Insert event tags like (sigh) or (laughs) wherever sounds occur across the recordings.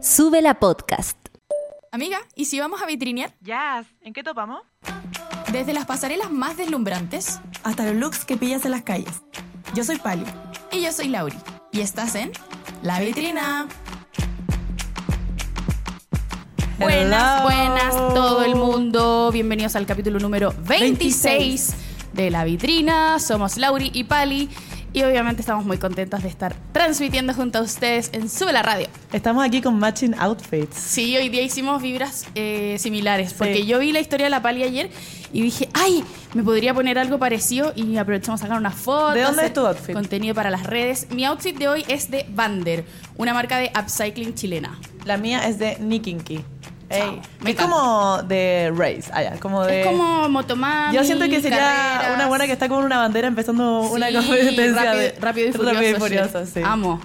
Sube la podcast. Amiga, ¿y si vamos a vitrinear? Jazz, ¿en qué topamos? Desde las pasarelas más deslumbrantes hasta los looks que pillas en las calles. Yo soy Pali. y yo soy Lauri. Y estás en La Vitrina. Buenas, buenas todo el mundo. Bienvenidos al capítulo número 26, de La Vitrina. Somos Lauri y Pali. Y obviamente estamos muy contentos de estar transmitiendo junto a ustedes en Sube la Radio. Estamos aquí con matching outfits. Sí, hoy día hicimos vibras eh, similares, porque yo vi la historia de la Pali ayer y dije, ay, me podría poner algo parecido y aprovechamos a sacar una foto. ¿De dónde es tu outfit? Contenido para las redes. Mi outfit de hoy es de Vander, una marca de upcycling chilena. La mía es de Nikinki. Ey, es como de race, allá, como de... Es como motomami, Yo siento que sería carreras. una buena que está con una bandera empezando una competencia rápido, de rápido y furioso. Rápido y. Furioso, sí. Amo.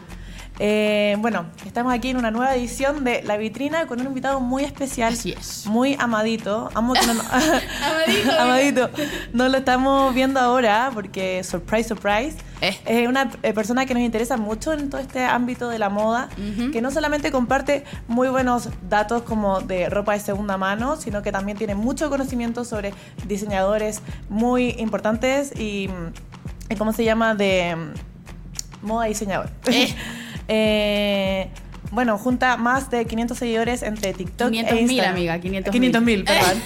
Eh, bueno, estamos aquí en una nueva edición de La Vitrina con un invitado muy especial. Así es. Muy amadito. Amo que no, (laughs) (laughs) Amadito. amadito. No lo estamos viendo ahora porque, surprise, surprise, Eh. es una eh, persona que nos interesa mucho en todo este ámbito de la moda, Ujú. que no solamente comparte muy buenos datos como de ropa de segunda mano, sino que también tiene mucho conocimiento sobre diseñadores muy importantes y, mm, ¿cómo se llama? De mm, moda diseñador. Eh. (laughs) Eh, bueno, junta más de 500 seguidores entre TikTok 500.000, e Instagram. amiga, 500.000. 500.000, (laughs) perdón.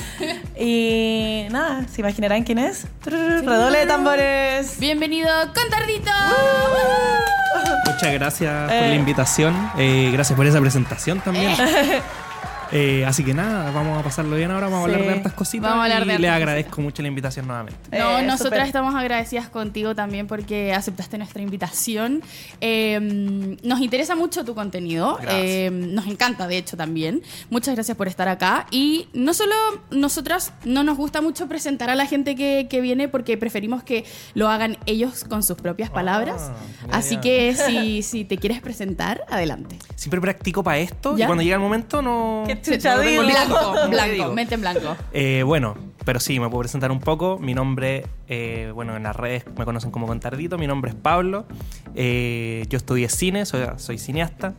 y nada, ¿se imaginarán quién es? Redoble de tambores. Bienvenido con Tardito. (laughs) Muchas gracias por Eh. la invitación. Eh, gracias por esa presentación también. (laughs) Eh, así que nada, vamos a pasarlo bien ahora. Vamos Sí. a hablar de hartas cositas. Vamos a hablar de y hartas agradezco mucho la invitación nuevamente. No, Eh, nosotras estamos agradecidas contigo también porque aceptaste nuestra invitación. Eh, nos interesa mucho tu contenido. Gracias. Eh, nos encanta, de hecho, también. Muchas gracias por estar acá. Y no solo nosotras, no nos gusta mucho presentar a la gente que, que viene porque preferimos que lo hagan ellos con sus propias palabras. mira Así que si, si te quieres presentar, adelante. Siempre practico para esto ¿Ya? y cuando llega el momento no. Qué (laughs) (laughs) Blanco, ¿Qué blanco, mente en blanco. Eh, bueno, pero sí, me puedo presentar un poco. Mi nombre, eh, bueno, en las redes me conocen como Contardito. Mi nombre es Pablo. Eh, yo estudié cine, soy, soy cineasta.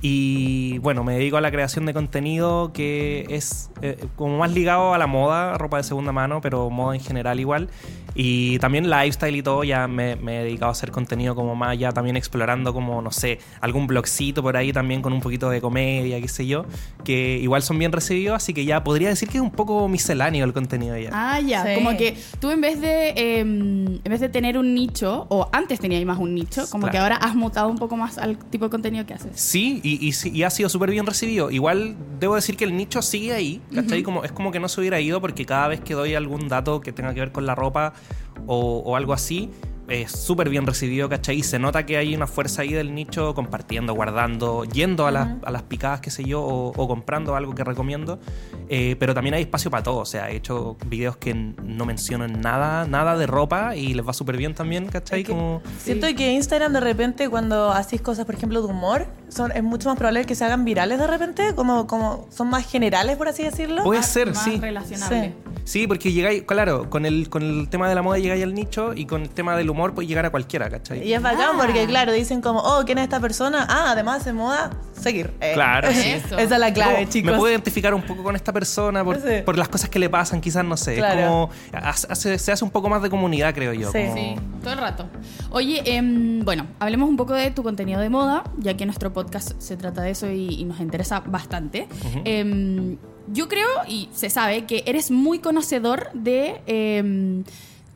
Y bueno, me dedico a la creación de contenido que es eh, como más ligado a la moda, ropa de segunda mano, pero moda en general igual. Y también lifestyle y todo, ya me, me he dedicado a hacer contenido como más, ya también explorando como, no sé, algún blogcito por ahí también con un poquito de comedia, qué sé yo, que igual son bien recibidos, así que ya podría decir que es un poco misceláneo el contenido ya. Ah, ya. Sí. Como que tú en vez de eh, en vez de tener un nicho, o antes tenías más un nicho, como Claro. que ahora has mutado un poco más al tipo de contenido que haces. Sí, y, y y ha sido súper bien recibido. Igual debo decir que el nicho sigue ahí, ¿cachai? como, es como que no se hubiera ido porque cada vez que doy algún dato que tenga que ver con la ropa o, algo así, es súper bien recibido, ¿cachai? Y se nota que hay una fuerza ahí del nicho compartiendo, guardando, yendo a, las, a las picadas, qué sé yo, o, o comprando algo que recomiendo. Eh, pero también hay espacio para todo, o sea, he hecho videos que no menciono en nada, nada de ropa y les va súper bien también, ¿cachai? Es que Como... Siento que Instagram de repente cuando haces cosas, por ejemplo, de humor, son, es mucho más probable que se hagan virales de repente, como, como son más generales, por así decirlo. Puede Más- ser, más sí. relacionable. Sí, porque llegáis, claro, con el, con el tema de la moda llegáis al nicho y con el tema del humor puedes llegar a cualquiera, ¿cachai? Y es bacán Ah. porque, claro, dicen como, oh, ¿quién es esta persona? Ah, además de moda, seguir. Eh, Claro, sí. (laughs) Eso. Esa es la clave, Como, chicos. Me puedo identificar un poco con esta persona por, Sí. por las cosas que le pasan, quizás, no sé. Es Claro. como, hace- se hace un poco más de comunidad, creo yo. Sí. como- Sí, todo el rato. Oye, em, bueno, hablemos un poco de tu contenido de moda, ya que nuestro podcast se trata de eso y, y nos interesa bastante. Em, yo creo, y se sabe, que eres muy conocedor de em,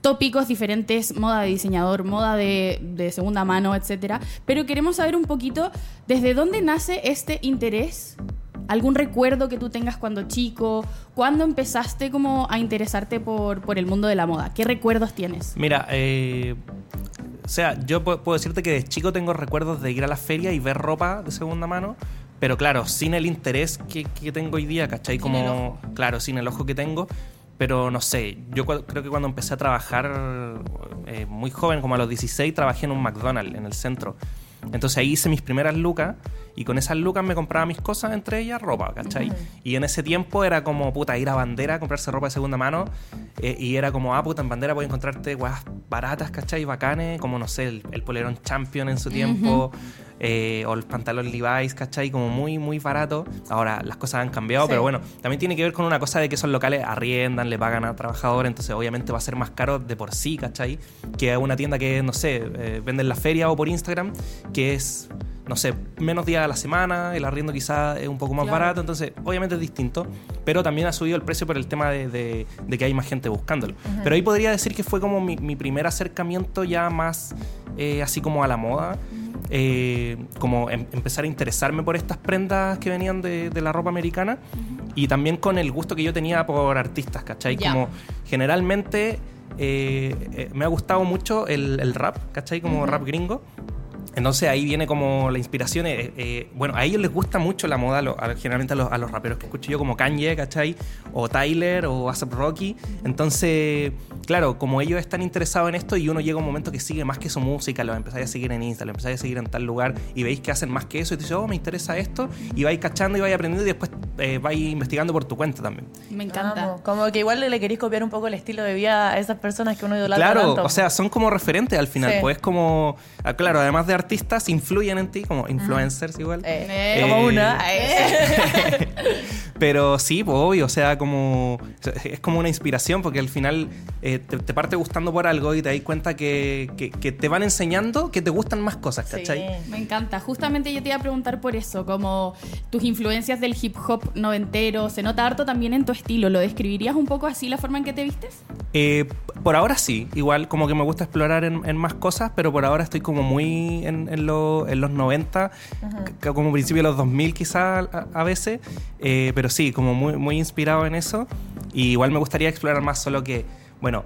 tópicos diferentes, moda de diseñador, moda de, de segunda mano, etcétera. Pero queremos saber un poquito desde dónde nace este interés ¿Algún recuerdo que tú tengas cuando chico? ¿Cuándo empezaste como a interesarte por, por el mundo de la moda? ¿Qué recuerdos tienes? Mira, eh, o sea, yo pu- puedo decirte que de chico tengo recuerdos de ir a la feria y ver ropa de segunda mano, pero claro, sin el interés que, que tengo hoy día, ¿cachai? Sin Como, claro, sin el ojo que tengo. Pero no sé, yo creo que cuando empecé a trabajar eh, muy joven, como a los 16, trabajé en un McDonald's en el centro. Entonces ahí hice mis primeras lucas y con esas lucas me compraba mis cosas, entre ellas ropa, ¿cachai? Y en ese tiempo era como, puta, ir a bandera, comprarse ropa de segunda mano eh, y era como, ah, puta, en bandera puedes encontrarte weas baratas, ¿cachai? Bacanes, como, no sé, el, el polerón Champion en su tiempo. eh, o el pantalón Levi's, ¿cachai? Como muy, muy barato. Ahora las cosas han cambiado, Sí. pero bueno, también tiene que ver con una cosa de que esos locales arriendan, le pagan a trabajadores, entonces obviamente va a ser más caro de por sí, ¿cachai? Que una tienda que, no sé, eh, vende en la feria o por Instagram, que es, no sé, menos días a la semana, el arriendo quizá es un poco más Claro. barato, entonces obviamente es distinto, pero también ha subido el precio por el tema de, de- de que hay más gente buscándolo. Pero ahí podría decir que fue como mi, mi primer acercamiento ya más eh, así como a la moda. eh, como em- empezar a interesarme por estas prendas que venían de, de la ropa americana y también con el gusto que yo tenía por artistas, ¿cachai? Como generalmente eh, eh, me ha gustado mucho el, el rap, ¿cachai? Como rap gringo. Entonces ahí viene como la inspiración. eh, eh, bueno, a ellos les gusta mucho la moda, lo- a- generalmente a los, a los raperos que escucho yo, como Kanye, ¿cachai? O Tyler o ASAP Rocky. Entonces, claro, como ellos están interesados en esto y uno llega a un momento que sigue más que su música, lo empezáis a seguir en Insta, lo empezáis a seguir en tal lugar y veis que hacen más que eso y te dices, oh, me interesa esto, y vais cachando y vais aprendiendo y después eh, vais investigando por tu cuenta también. Me encanta. Como que igual le queréis copiar un poco el estilo de vida a esas personas que uno idolatra Claro, tanto. o sea, son como referentes al final, Sí. pues como, ah, claro, además de artistas, influyen en ti, como influencers igual. Eh, Eh. como una. eh. (laughs) Pero sí, pues obvio, o sea, como es como una inspiración porque al final eh, te, te parte gustando por algo y te das cuenta que, que- que te van enseñando que te gustan más cosas, ¿cachai? Sí. Me encanta. Justamente yo te iba a preguntar por eso, como tus influencias del hip hop noventero, se nota harto también en tu estilo. ¿Lo describirías un poco así la forma en que te vistes? Eh, por ahora sí, igual como que me gusta explorar en, en más cosas, pero por ahora estoy como muy en, en lo- en los 90, c- como principio de los 2000 quizás a, a veces, eh, pero sí, como muy, muy inspirado en eso. Y igual me gustaría explorar más, solo que, bueno,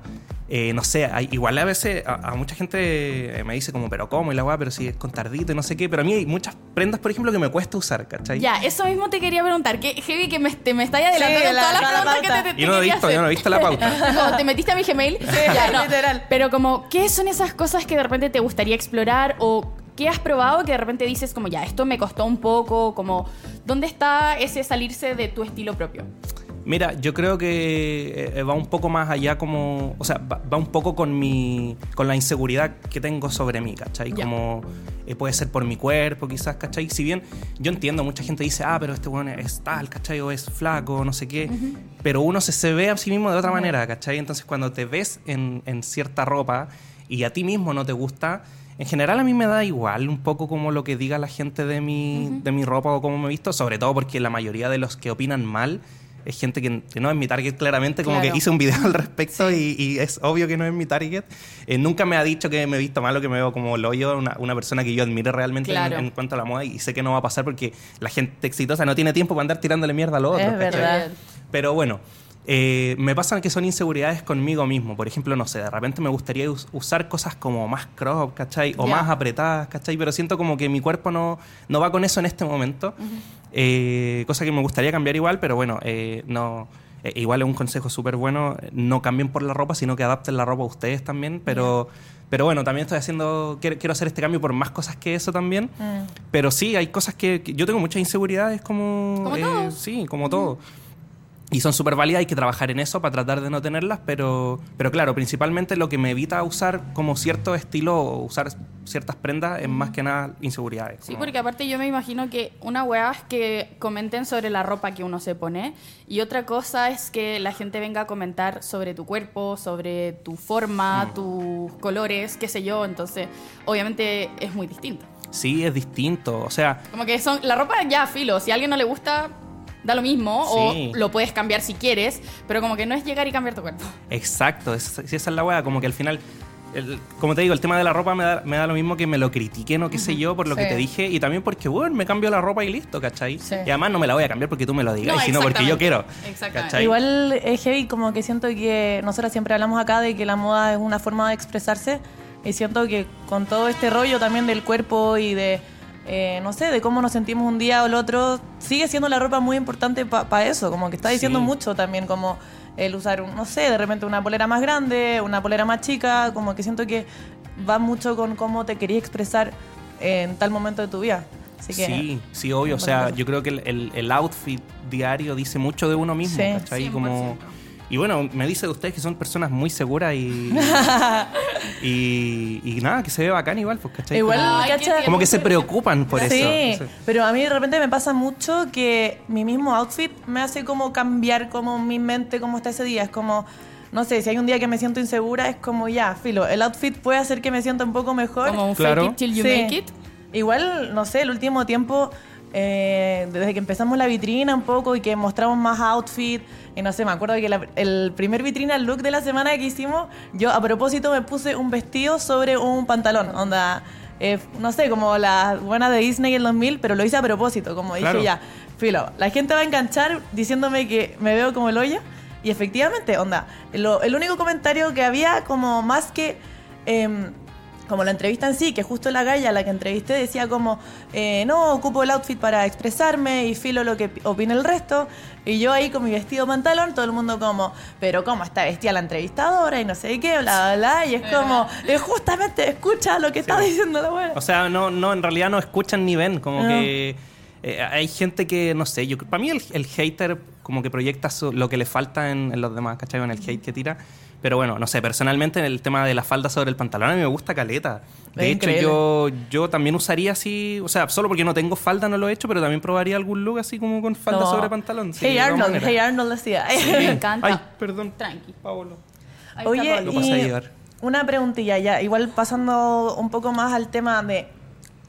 eh, no sé, hay- igual a veces a, a mucha gente eh, me dice como, pero ¿cómo? Y la weá, pero si es con tardito y no sé qué, pero a mí hay muchas prendas, por ejemplo, que me cuesta usar, ¿cachai? Ya, eso mismo te quería preguntar. Que heavy que me, te me estáis adelantando Sí, la- todas las la preguntas que te, te, Yo no he visto, hacer. yo no he visto la pauta. (laughs) No, te metiste a mi Gmail. Ya, no. literal. Pero como, ¿qué son esas cosas que de repente te gustaría explorar o qué has probado que de repente dices como, ya, esto me costó un poco, como, ¿dónde está ese salirse de tu estilo propio? Mira, yo creo que eh, va un poco más allá como, o sea, va, un poco con mi, con la inseguridad que tengo sobre mí, ¿cachai? Ya. Como eh, puede ser por mi cuerpo, quizás, ¿cachai? Si bien yo entiendo, mucha gente dice, ah, pero este bueno es tal, ¿cachai? O es flaco, no sé qué, pero uno se, se ve a sí mismo de otra manera, ¿cachai? Entonces cuando te ves en, en cierta ropa y a ti mismo no te gusta, en general a mí me da igual un poco como lo que diga la gente de mi, de mi ropa o cómo me he visto, sobre todo porque la mayoría de los que opinan mal es gente que, que no es mi target claramente, como Claro. que hice un video (laughs) al respecto y, y es obvio que no es mi target. Eh, nunca me ha dicho que me he visto mal o que me veo como el hoyo, una, una persona que yo admire realmente en- Claro. en, cuanto a la moda y sé que no va a pasar porque la gente exitosa no tiene tiempo para andar tirándole mierda a los otros. Es verdad. Pero bueno, eh, me pasan que son inseguridades conmigo mismo. Por ejemplo, no sé, de repente me gustaría us- usar cosas como más crop, ¿cachai? O Ya. más apretadas, ¿cachai? Pero siento como que mi cuerpo no, no va con eso en este momento. Eh, cosa que me gustaría cambiar igual, pero bueno, eh, no... eh, igual es un consejo súper bueno, no cambien por la ropa, sino que adapten la ropa a ustedes también, pero... Pero bueno, también estoy haciendo, quiero, hacer este cambio por más cosas que eso también. Mm. Pero sí, hay cosas que, que yo tengo muchas inseguridades como... Como eh, todos. Sí, como todo. Y son súper válidas, hay que trabajar en eso para tratar de no tenerlas, pero, pero claro, principalmente lo que me evita usar como cierto estilo o usar ciertas prendas es más que nada inseguridades. Sí, como- porque aparte yo me imagino que una weá es que comenten sobre la ropa que uno se pone y otra cosa es que la gente venga a comentar sobre tu cuerpo, sobre tu forma, tus colores, qué sé yo. Entonces, obviamente es muy distinto. Sí, es distinto. O sea, Como que son la ropa ya filo, si a alguien no le gusta da lo mismo Sí. o lo puedes cambiar si quieres, pero como que no es llegar y cambiar tu cuerpo. exacto, es- esa es la weá, como que al final... el- como te digo, el tema de la ropa me da, me da lo mismo que me lo critiquen o qué sé yo por lo que te dije y también porque, bueno, me cambio la ropa y listo, ¿cachai? Sí. Y además no me la voy a cambiar porque tú me lo digas, No, sino porque yo quiero. ¿cachai? Igual es heavy, como que siento que nosotras siempre hablamos acá de que la moda es una forma de expresarse y siento que con todo este rollo también del cuerpo y de, eh, no sé, de cómo nos sentimos un día o el otro, sigue siendo la ropa muy importante para eso, como que está diciendo Sí. mucho también, como el usar, un- no sé, de repente una polera más grande, una polera más chica, como que siento que va mucho con cómo te querías expresar en tal momento de tu vida. Así que, Sí, sí, obvio. O sea, yo creo que el, el- el outfit diario dice mucho de uno mismo, Sí. ¿cachai? Como... 100%. Y bueno, me dice de ustedes que son personas muy seguras y... (laughs) y, y nada, que se ve bacán igual, pues, ¿cachai? Igual, como, Ay, como que se preocupan por sí, eso. sé. pero a mí de repente me pasa mucho que mi mismo outfit me hace como cambiar como mi mente como está ese día. Es como, no sé, si hay un día que me siento insegura, es como ya, filo, el outfit puede hacer que me sienta un poco mejor. Como un Claro. fake it till you Sí. make it. Igual, no sé, el último tiempo, eh, desde que empezamos la vitrina un poco y que mostramos más outfit, y no sé, me acuerdo que la- el primer vitrina look de la semana que hicimos, yo a propósito me puse un vestido sobre un pantalón, onda, eh, no sé, como la buena de Disney en 2000, pero lo hice a propósito, como Claro. dije ya, filo, la gente va a enganchar diciéndome que me veo como el hoyo, y efectivamente, onda, lo- el único comentario que había como más que... em, como la entrevista en sí, que justo la galla a la que entrevisté decía como, eh, no, ocupo el outfit para expresarme y filo lo que pi- opina el resto. Y yo ahí con mi vestido pantalón, todo el mundo como, pero ¿cómo está vestida la entrevistadora? Y no sé qué, bla, bla, bla. Y es como, eh, justamente escucha lo que está diciendo la buena. O sea, no, no, en realidad no escuchan ni ven, como No. que eh, hay gente que, no sé, yo para mí el, el hater como que proyecta su- lo que le falta en, en los demás, ¿cachai? En el hate que tira. Pero bueno, no sé, personalmente en el tema de la falda sobre el pantalón a mí me gusta caleta. De Es hecho, yo, yo también usaría así, o sea, solo porque no tengo falda no lo he hecho, pero también probaría algún look así como con falda No. sobre pantalón. sí, hey Arnold, hey Arnold decía. (laughs) Me encanta. Ay, perdón. Tranqui. Ahí está Oye, Pablo. Lo y una preguntilla ya, igual pasando un poco más al tema de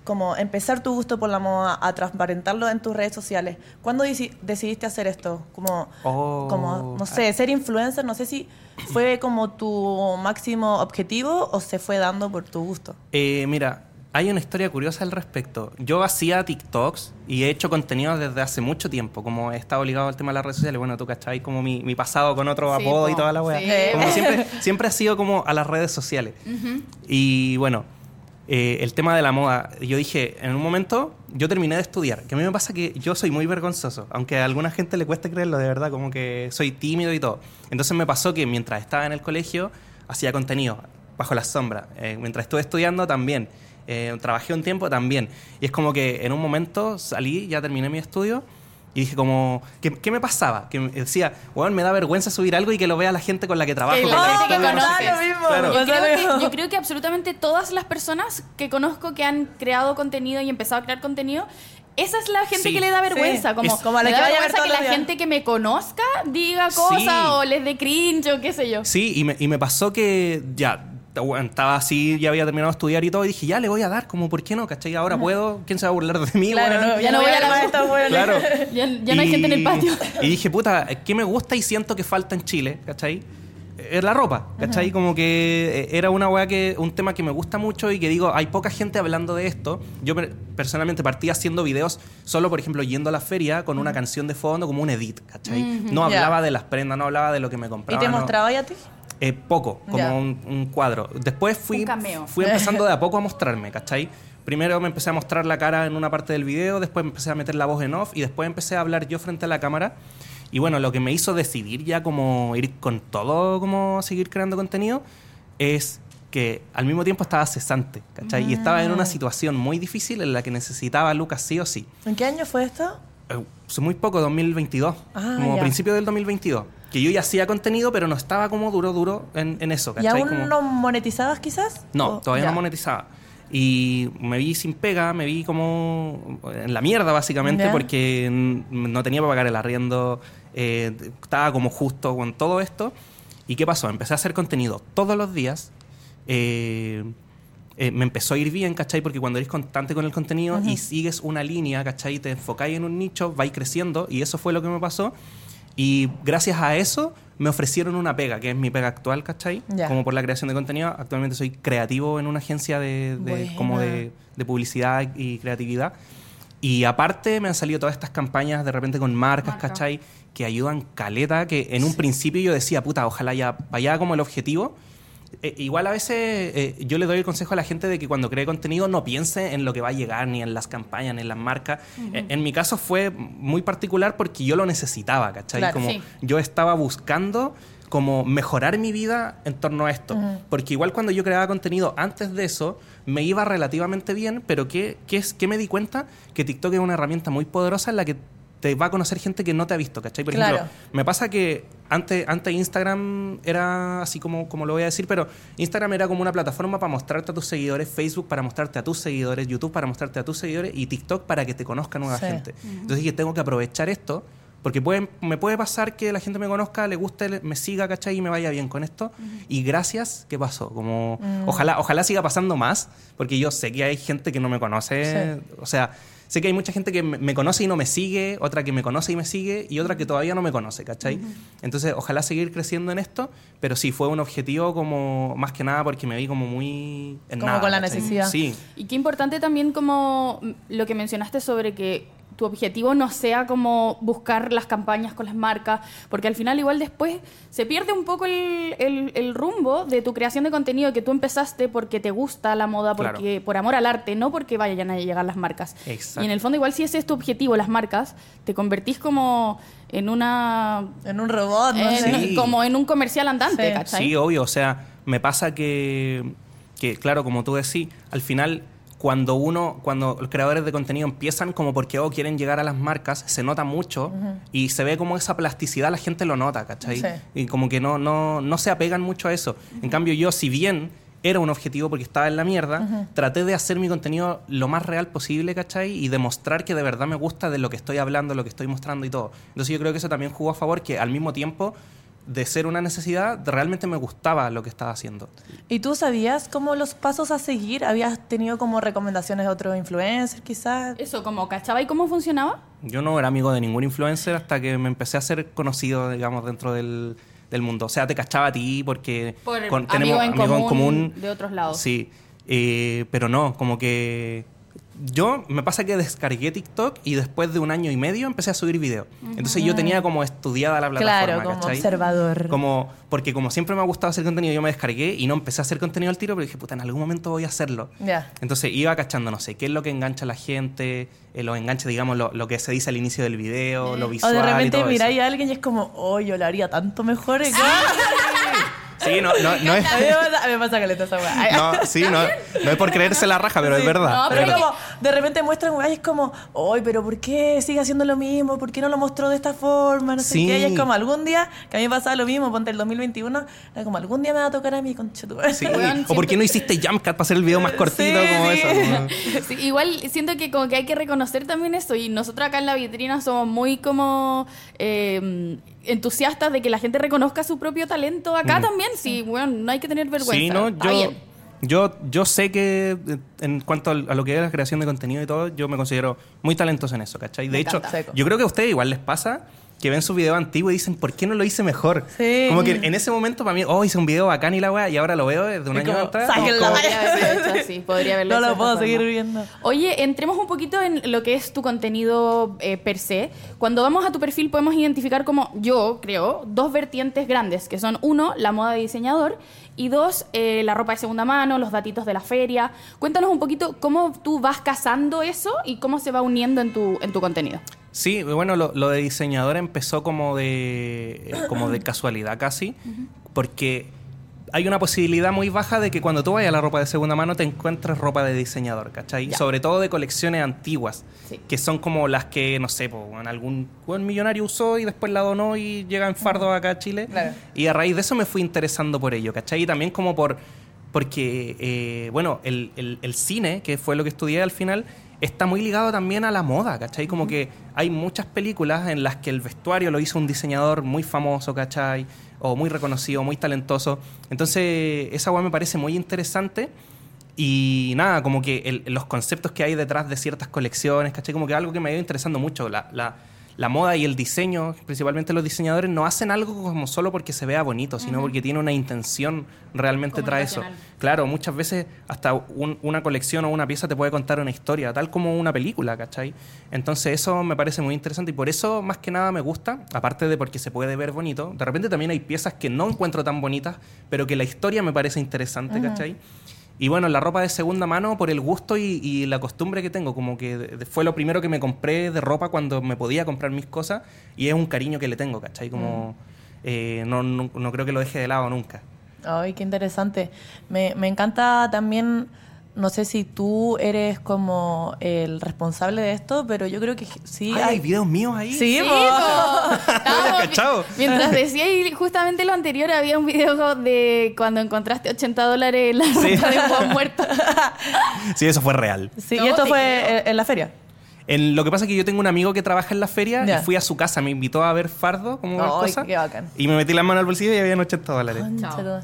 como empezar tu gusto por la moda a transparentarlo en tus redes sociales. ¿Cuándo deci- decidiste hacer esto? Como, Oh. como, no sé, ser influencer, no sé si fue como tu máximo objetivo o se fue dando por tu gusto. Eh, mira, hay una historia curiosa al respecto. Yo hacía TikToks y he hecho contenido desde hace mucho tiempo, como he estado ligado al tema de las redes sociales. Bueno, tú cachai como mi, mi pasado con otro Sí, apodo y toda la. Sí. Como siempre, (laughs) siempre ha sido como a las redes sociales. Y bueno, eh, el tema de la moda, yo dije, en un momento yo terminé de estudiar, que a mí me pasa que yo soy muy vergonzoso, aunque a alguna gente le cueste creerlo, de verdad, como que soy tímido y todo. Entonces me pasó que mientras estaba en el colegio hacía contenido bajo la sombra, Eh, mientras estuve estudiando también, Eh, trabajé un tiempo también. Y es como que en un momento salí, ya terminé mi estudio. Y dije como, ¿qué, qué me pasaba? Que me decía, bueno, me da vergüenza subir algo y que lo vea la gente con la que trabajo. Que con la gente que no sé conoces. qué". lo mismo. Claro. Me Yo creo, que, yo creo que absolutamente todas las personas que conozco que han creado contenido y empezado a crear contenido, esa es la gente Sí. que le da vergüenza. Sí. Como, Es como a la me que da vaya a ver vergüenza que la días. gente que me conozca diga cosas Sí. o les dé cringe o qué sé yo. Sí, y me, y me pasó que ya estaba así, ya había terminado de estudiar y todo, y dije, ya le voy a dar, como, ¿por qué no? ¿Cachai? Ahora puedo, ¿quién se va a burlar de mí? Claro, no, ya no voy a la esta buena. Claro. (laughs) Ya, ya no hay Y- gente en el patio. (laughs) Y dije, puta, ¿qué me gusta y siento que falta en Chile? ¿Cachai? Es la ropa, ¿cachai? Como que eh, era una weá que, un tema que me gusta mucho y que digo, hay poca gente hablando de esto. Yo per- personalmente partí haciendo videos solo, por ejemplo, yendo a la feria con una canción de fondo, como un edit, ¿cachai? No hablaba de las prendas, no hablaba de lo que me ¿Y compraba. te no- mostraba ya a ti? Eh, poco, como un, un cuadro. Después fui, Un cameo. fui (laughs) empezando de a poco a mostrarme, ¿cachai? Primero me empecé a mostrar la cara en una parte del video, después me empecé a meter la voz en off y después empecé a hablar yo frente a la cámara. Y bueno, lo que me hizo decidir ya como ir con todo, como seguir creando contenido, es que al mismo tiempo estaba cesante, ¿cachai? Y estaba en una Mm. situación muy difícil en la que necesitaba a Lucas sí o sí. ¿En qué año fue esto? Eh, muy poco, 2022, Ah, como principio del 2022. Que yo ya hacía contenido, pero no estaba como duro, duro en, en eso, ¿Y ¿cachai? aún Como- no monetizabas quizás? no, ¿O- todavía ya. no monetizaba. Y me vi sin pega, me vi como en la mierda básicamente Ya. porque no tenía para pagar el arriendo, eh, estaba como justo con todo esto. ¿Y qué pasó? Empecé a hacer contenido todos los días. eh, eh, me empezó a ir bien, ¿cachai? Porque cuando eres constante con el contenido y sigues una línea, ¿cachai? Te enfocáis en un nicho, vais creciendo y eso fue lo que me pasó. Y gracias a eso me ofrecieron una pega, que es mi pega actual, ¿cachai? Como por la creación de contenido. Actualmente soy creativo en una agencia de, como de, de publicidad y creatividad. Y aparte me han salido todas estas campañas de repente con marcas, Marca. ¿cachai? Que ayudan caleta, que en un principio yo decía, puta, ojalá ya vaya como el objetivo. Eh, igual a veces eh, yo le doy el consejo a la gente de que cuando cree contenido no piense en lo que va a llegar, ni en las campañas, ni en las marcas. Eh, en mi caso fue muy particular porque yo lo necesitaba, ¿cachai? Claro, como sí. yo estaba buscando como mejorar mi vida en torno a esto. Porque igual cuando yo creaba contenido antes de eso, me iba relativamente bien, pero ¿qué, qué, es, qué me di cuenta? Que TikTok es una herramienta muy poderosa en la que te va a conocer gente que no te ha visto, ¿cachai? Por Claro. ejemplo, me pasa que antes, antes Instagram era así como, como lo voy a decir, pero Instagram era como una plataforma para mostrarte a tus seguidores, Facebook para mostrarte a tus seguidores, YouTube para mostrarte a tus seguidores y TikTok para que te conozca nueva Sí. gente. Entonces dije, tengo que aprovechar esto porque puede, me puede pasar que la gente me conozca, le guste, me siga, ¿cachai? Y me vaya bien con esto. Y gracias, ¿qué pasó? Como, ojalá, ojalá siga pasando más, porque yo sé que hay gente que no me conoce. Sí. O sea, sé que hay mucha gente que me conoce y no me sigue, otra que me conoce y me sigue, y otra que todavía no me conoce, ¿cachai? Entonces, ojalá seguir creciendo en esto, pero sí, fue un objetivo como, más que nada, porque me vi como muy... En Como nada, con la ¿cachai? necesidad. Sí. Y qué importante también como lo que mencionaste sobre que tu objetivo no sea como buscar las campañas con las marcas, porque al final igual después se pierde un poco el, el- el rumbo de tu creación de contenido que tú empezaste porque te gusta la moda, porque por amor al arte, no porque vayan a llegar las marcas. Exacto. Y en el fondo igual si ese es tu objetivo, las marcas, te convertís como en una... En un robot, no en-. Sí. Como en un comercial andante, Sí. ¿cachai? Sí, obvio. O sea, me pasa que, que, claro, como tú decís, al final, cuando uno, cuando los creadores de contenido empiezan como porque oh, quieren llegar a las marcas, se nota mucho y se ve como esa plasticidad, la gente lo nota, ¿cachai? Sí. Y como que no, no, no se apegan mucho a eso. En cambio, yo, si bien era un objetivo porque estaba en la mierda, traté de hacer mi contenido lo más real posible, ¿cachai? Y demostrar que de verdad me gusta de lo que estoy hablando, lo que estoy mostrando y todo. Entonces yo creo que eso también jugó a favor, que al mismo tiempo de ser una necesidad, realmente me gustaba lo que estaba haciendo. ¿Y tú sabías como los pasos a seguir? ¿Habías tenido como recomendaciones de otros influencers quizás? Eso, como, ¿cachaba y cómo funcionaba? Yo no era amigo de ningún influencer hasta que me empecé a ser conocido, digamos, dentro del, del mundo. O sea, te cachaba a ti porque Por con- amigo en amigos común de otros lados. Sí, Eh, pero no, como que yo me pasa que descargué TikTok y después de un año y medio empecé a subir videos. Entonces yo tenía como estudiada la plataforma, Claro, como ¿cachai? observador. Como, porque como siempre me ha gustado hacer contenido, yo me descargué y no empecé a hacer contenido al tiro, pero dije, puta, en algún momento voy a hacerlo. Ya. Entonces iba cachando, no sé, qué es lo que engancha a la gente, eh, los enganches, digamos, lo, lo que se dice al inicio del video, lo O visual de y repente miráis a alguien y es como, oh, yo lo haría tanto mejor. ¿eh? Sí, no, no, no es... (laughs) A mí me pasa, me caleta esa weá. No, sí, no, no es por creerse la raja, pero es verdad. No, Pero es verdad. como, de repente muestran weá y es como, ay, pero ¿por qué sigue haciendo lo mismo? ¿Por qué no lo mostró de esta forma? No sé Sí. qué. Y es como, algún día, que a mí me pasaba lo mismo, ponte el 2021, era como, algún día me va a tocar a mí, madre. Sí. (laughs) Weón, O por qué no hiciste Jumpcat para hacer el video más cortito Sí, como sí. eso. como- (laughs) igual siento que como que hay que reconocer también eso y nosotros acá en la vitrina somos muy como eh, entusiastas de que la gente reconozca su propio talento acá también, sí, bueno, no hay que tener vergüenza. Sí, no, yo, yo, yo sé que eh, en cuanto a lo que es la creación de contenido y todo, yo me considero muy talentoso en eso, ¿cachai? De Me hecho, encanta. Yo creo que a ustedes igual les pasa que ven sus videos antiguos y dicen, ¿por qué no lo hice mejor? Sí. Como que en ese momento para mí, oh, hice un video bacán y la weá, y ahora lo veo desde un Es año como, atrás. "Sáquenla". como- Podría haberlo hecho así, podría haberlo No hecho lo puedo forma. seguir viendo. Oye, entremos un poquito en lo que es tu contenido eh, per se. Cuando vamos a tu perfil podemos identificar como, yo creo, dos vertientes grandes, que son uno, la moda de diseñador, y dos, eh, la ropa de segunda mano, los datitos de la feria. Cuéntanos un poquito cómo tú vas cazando eso y cómo se va uniendo en tu, en tu contenido. Sí, bueno, lo, lo de diseñador empezó como de, eh, como de casualidad casi, porque hay una posibilidad muy baja de que cuando tú vayas a la ropa de segunda mano te encuentres ropa de diseñador, ¿cachai? Ya. Sobre todo de colecciones antiguas, Sí. que son como las que, no sé, po, algún buen millonario usó y después la donó y llega en fardo acá a Chile. Claro. Y a raíz de eso me fui interesando por ello, ¿cachai? Y también como por... Porque, eh, bueno, el, el- el cine, que fue lo que estudié al final, está muy ligado también a la moda, ¿cachai? Como que hay muchas películas en las que el vestuario lo hizo un diseñador muy famoso, ¿cachai? O muy reconocido, muy talentoso. Entonces, esa weá me parece muy interesante. Y nada, como que el- los conceptos que hay detrás de ciertas colecciones, ¿cachai? Como que algo que me ha ido interesando mucho. La, la- la moda y el diseño, principalmente los diseñadores, no hacen algo como solo porque se vea bonito, sino porque tiene una intención realmente trae eso. Claro, muchas veces hasta un- una colección o una pieza te puede contar una historia, tal como una película, ¿cachai? Entonces eso me parece muy interesante y por eso más que nada me gusta, aparte de porque se puede ver bonito, de repente también hay piezas que no encuentro tan bonitas, pero que la historia me parece interesante, ¿cachai? Y bueno, la ropa de segunda mano por el gusto y, y la costumbre que tengo, como que de- de- fue lo primero que me compré de ropa cuando me podía comprar mis cosas y es un cariño que le tengo, ¿cachai? Como... eh, no, no, no creo que lo deje de lado nunca. Ay, qué interesante. Me, me encanta también, no sé si tú eres como el responsable de esto, pero yo creo que sí. Ay, ¿Hay videos míos ahí? Sí, Sí. (laughs) Mientras decía ahí justamente lo anterior, había un video de cuando encontraste 80 dólares en la Sí. ropa de un hueón muerto. (laughs) Sí, eso fue real. Sí, No, y esto fue creo. en, en la feria. En, lo que pasa es que yo tengo un amigo que trabaja en la feria Ya. y fui a su casa, me invitó a ver fardo, como Ay, cosas. qué bacán. Y me metí las manos al bolsillo y habían 80 dólares. Chao.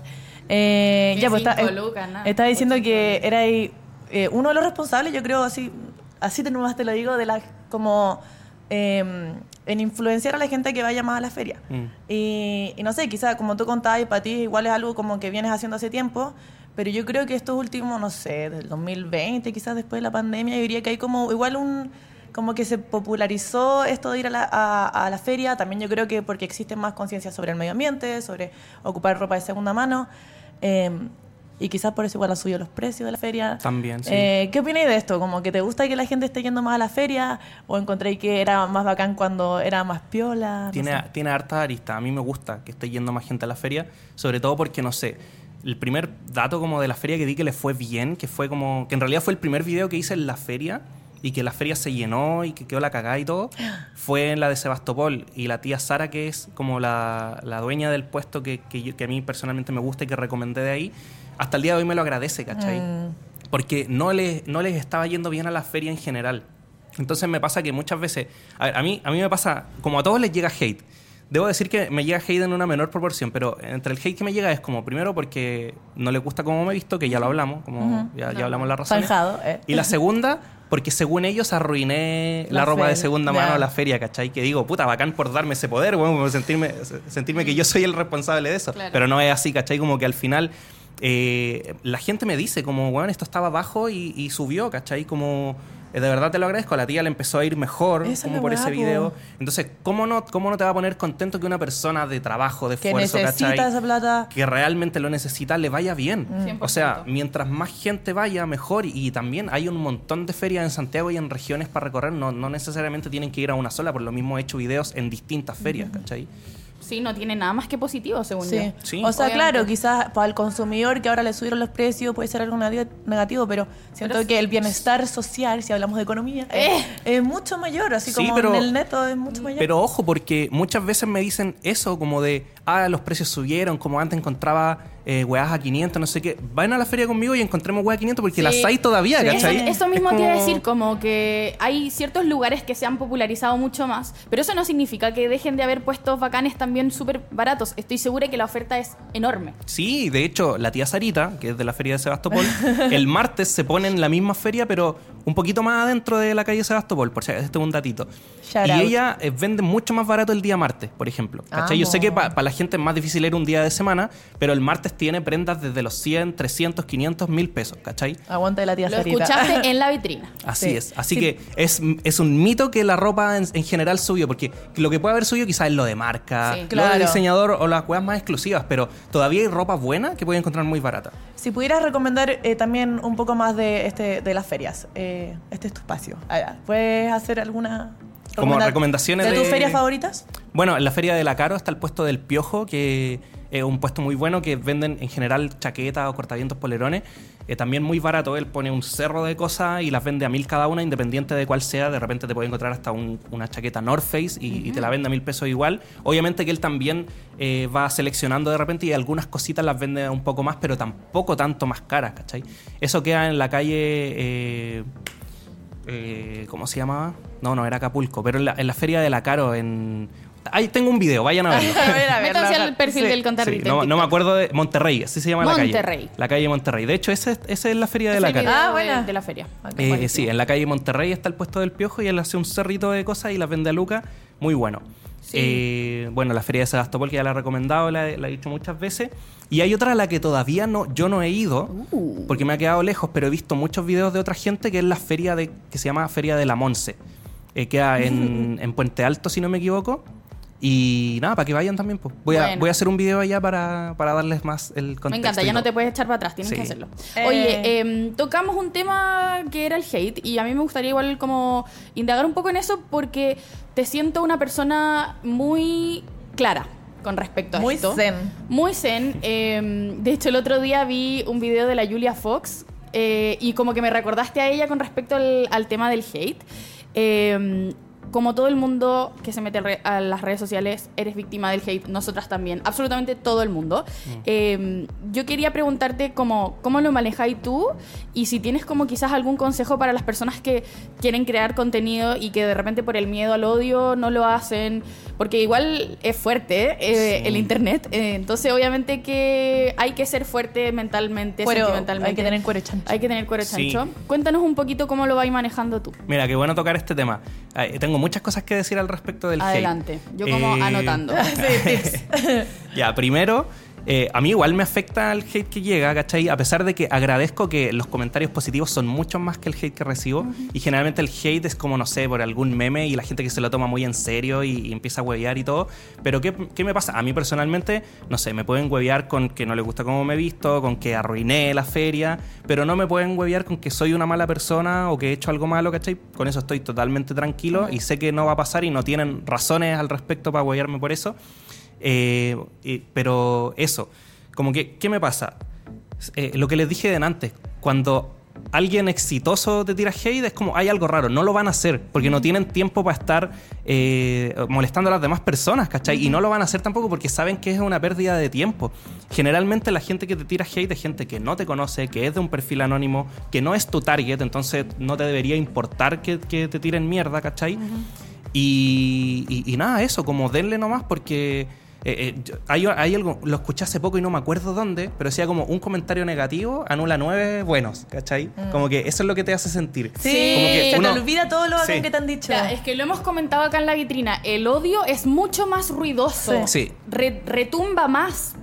Eh, ya, pues está, eh, lucas, nada. estaba diciendo que era ahí, eh, uno de los responsables, yo creo, así, así te nomás te lo digo, de la como eh, en influenciar a la gente que vaya más a la feria. Mm. Y, y no sé, quizás como tú contabas, y para ti igual es algo como que vienes haciendo hace tiempo, pero yo creo que estos últimos, no sé, del 2020, quizás después de la pandemia, yo diría que hay como igual un como que se popularizó esto de ir a la, a, a la feria, también yo creo que porque existe más conciencia sobre el medio ambiente, sobre ocupar ropa de segunda mano, eh, y quizás por eso igual ha subido los precios de la feria. También, sí. Eh, ¿Qué opináis de esto? ¿Como que te gusta que la gente esté yendo más a la feria? ¿O encontré que era más bacán cuando era más piola? No Tiene, sé. tiene hartas aristas. A mí me gusta que esté yendo más gente a la feria, sobre todo porque, no sé, el primer dato como de la feria que di que le fue bien, que fue como, que en realidad fue el primer video que hice en la feria y que la feria se llenó y que quedó la cagada y todo, fue en la de Sebastopol. Y la tía Sara, que es como la, la dueña del puesto que, que, a mí personalmente me gusta y que recomendé de ahí, hasta el día de hoy me lo agradece, ¿cachai? Mm. porque no les, no les estaba yendo bien a la feria en general. Entonces me pasa que muchas veces, a, ver, a mí, a mí me pasa, como a todos les llega hate. Debo decir que me llega hate en una menor proporción, pero entre el hate que me llega es como, primero porque no le gusta cómo me he visto, que ya lo hablamos, como ya, ya hablamos razones. Zanjado, eh. Y la segunda, porque según ellos arruiné la, La ropa de segunda mano a la feria, ¿cachai? Que digo, puta, bacán por darme ese poder, bueno, sentirme, sentirme que yo soy el responsable de eso. Claro. Pero no es así, ¿cachai? Como que al final eh, la gente me dice como, bueno, esto estaba bajo y, y subió, ¿cachai? Como, de verdad te lo agradezco, a la tía le empezó a ir mejor Esa como por ese video. Entonces, ¿cómo no, ¿cómo no te va a poner contento que una persona de trabajo, de que esfuerzo, necesita ¿cachai? esa plata. que realmente lo necesita le vaya bien. Mm. O sea, 100%. mientras más gente vaya, mejor. Y, también hay un montón de ferias en Santiago y en regiones para recorrer. No, no necesariamente tienen que ir a una sola, por lo mismo he hecho videos en distintas ferias, ¿cachai? Sí, no tiene nada más que positivo, según Sí. yo. Sí. O sea, Obviamente. claro, quizás para el consumidor que ahora le subieron los precios puede ser algo neg- negativo, pero siento Pero que el bienestar social, si hablamos de economía, es- es mucho mayor, así Sí, como pero- en el neto es mucho mayor. Pero ojo, porque muchas veces me dicen eso, como de, ah, los precios subieron, como antes encontraba eh, weas a 500, no sé qué. Vayan a la feria conmigo y encontremos weas a 500 porque Sí. las hay todavía, Sí. ¿cachai? eso mismo Es como- decir, como que hay ciertos lugares que se han popularizado mucho más, pero eso no significa que dejen de haber puestos bacanes también súper baratos. Estoy segura que la oferta es enorme. Sí, de hecho, la tía Sarita, que es de la feria de Sebastopol, (laughs) el martes se pone en la misma feria, pero un poquito más adentro de la calle Sebastopol, por si este es un datito. Shout y out. ella eh, vende mucho más barato el día martes, por ejemplo. ¿Cachai? Yo sé que para la gente es más difícil ir un día de semana, pero el martes tiene prendas desde los 100, 300, 500, 1000 pesos, ¿cachai? Aguante de la tía Lo Sarita. escuchaste (laughs) en la vitrina. Así Sí. es. Así Sí. que es, es un mito que la ropa en, en general subió, porque lo que puede haber subido quizás es lo de marca, Sí. lo Claro. de diseñador o las cosas más exclusivas, pero todavía hay ropa buena que pueden encontrar muy barata. Si pudieras recomendar eh, también un poco más de este de las ferias, eh, este es tu espacio. Allá. ¿Puedes hacer alguna Como recomenda- recomendaciones de tus de- ferias favoritas? Bueno, en la Feria de la Caro está el puesto del Piojo, que es un puesto muy bueno que venden en general chaquetas o cortavientos polerones. Eh, también muy barato, él pone un cerro de cosas y las vende a mil cada una, independiente de cuál sea. De repente te puede encontrar hasta un- una chaqueta North Face y, y te la vende a mil pesos igual. Obviamente que él también eh, va seleccionando de repente y algunas cositas las vende un poco más, pero tampoco tanto más caras, ¿cachai? Eso queda en la calle... eh, eh, ¿Cómo se llamaba? No, no, era Acapulco, pero en la, en la Feria de la Caro, en... Ahí tengo un video, vayan a verlo. (laughs) Métanse al perfil Sí. del Sí, no, no me acuerdo de Monterrey, así se llama la Monterrey. calle. La calle Monterrey. De hecho, esa es, la feria de Es la video Ah, de- buena. de la feria. Eh, sí, en la calle Monterrey está el puesto del piojo y él hace un cerrito de cosas y las vende a Luca. Muy bueno. Sí. Eh, bueno, la feria de Sebastopol, que ya la he recomendado, la, he- la he dicho muchas veces. Y hay otra a la que todavía no, yo no he ido, Uh. porque me ha quedado lejos, pero he visto muchos videos de otra gente que es la feria de, que se llama Feria de la Monse. Eh, queda en, en Puente Alto, si no me equivoco. Y nada, para que vayan también. Pues. Voy, a, voy a hacer un video allá para, para darles más el contexto. Me encanta, ya no te puedes echar para atrás, tienes Sí. que hacerlo. Eh. Oye, em, tocamos un tema que era el hate y a mí me gustaría igual como indagar un poco en eso porque te siento una persona muy clara con respecto a Muy esto. zen. Muy zen. Eh, de hecho, el otro día vi un video de la Julia Fox eh, y como que me recordaste a ella con respecto al, al tema del hate. Eh, como todo el mundo que se mete a las redes sociales, eres víctima del hate, nosotras también, absolutamente todo el mundo. Eh, yo quería preguntarte cómo, cómo lo manejáis tú y si tienes como quizás algún consejo para las personas que quieren crear contenido y que de repente por el miedo al odio no lo hacen, porque igual es fuerte eh, Sí. el internet, eh, entonces obviamente que hay que ser fuerte mentalmente, Cuero, sentimentalmente. hay que tener cuero chancho. Hay que tener cuero Sí. chancho. Cuéntanos un poquito cómo lo vais manejando tú. Mira, qué bueno tocar este tema. Eh, tengo muchas cosas que decir al respecto del hate. Adelante. Yo como Eh, anotando. (laughs) Sí, tips. (laughs) Ya, primero, eh, a mí igual me afecta el hate que llega, ¿cachai? A pesar de que agradezco que los comentarios positivos son mucho más que el hate que recibo. Y generalmente el hate es como, no sé, por algún meme y la gente que se lo toma muy en serio y, y empieza a huevear y todo. Pero ¿qué, qué me pasa? A mí personalmente, no sé, me pueden huevear con que no les gusta cómo me he visto, con que arruiné la feria, pero no me pueden huevear con que soy una mala persona o que he hecho algo malo, ¿cachai? Con eso estoy totalmente tranquilo y sé que no va a pasar y no tienen razones al respecto para huevearme por eso. Eh, y- pero eso, como que, ¿qué me pasa? Eh, lo que les dije de antes, cuando alguien exitoso te tira hate, es como hay algo raro, no lo van a hacer, porque no tienen tiempo para estar eh, molestando a las demás personas, ¿cachai? Y no lo van a hacer tampoco porque saben que es una pérdida de tiempo. Generalmente la gente que te tira hate es gente que no te conoce, que es de un perfil anónimo, que no es tu target, entonces no te debería importar que, que te tiren mierda, ¿cachai? Y, y- y nada, eso, como denle nomás porque... eh, eh, hay, hay algo, lo escuché hace poco y no me acuerdo dónde, pero decía como un comentario negativo anula nueve buenos, ¿cachai? Como que eso es lo que te hace sentir. Sí, Como que se uno- te olvida todo lo Sí. que te han dicho. Ya, es que lo hemos comentado acá en la vitrina. El odio es mucho más ruidoso. Sí. Re- retumba más.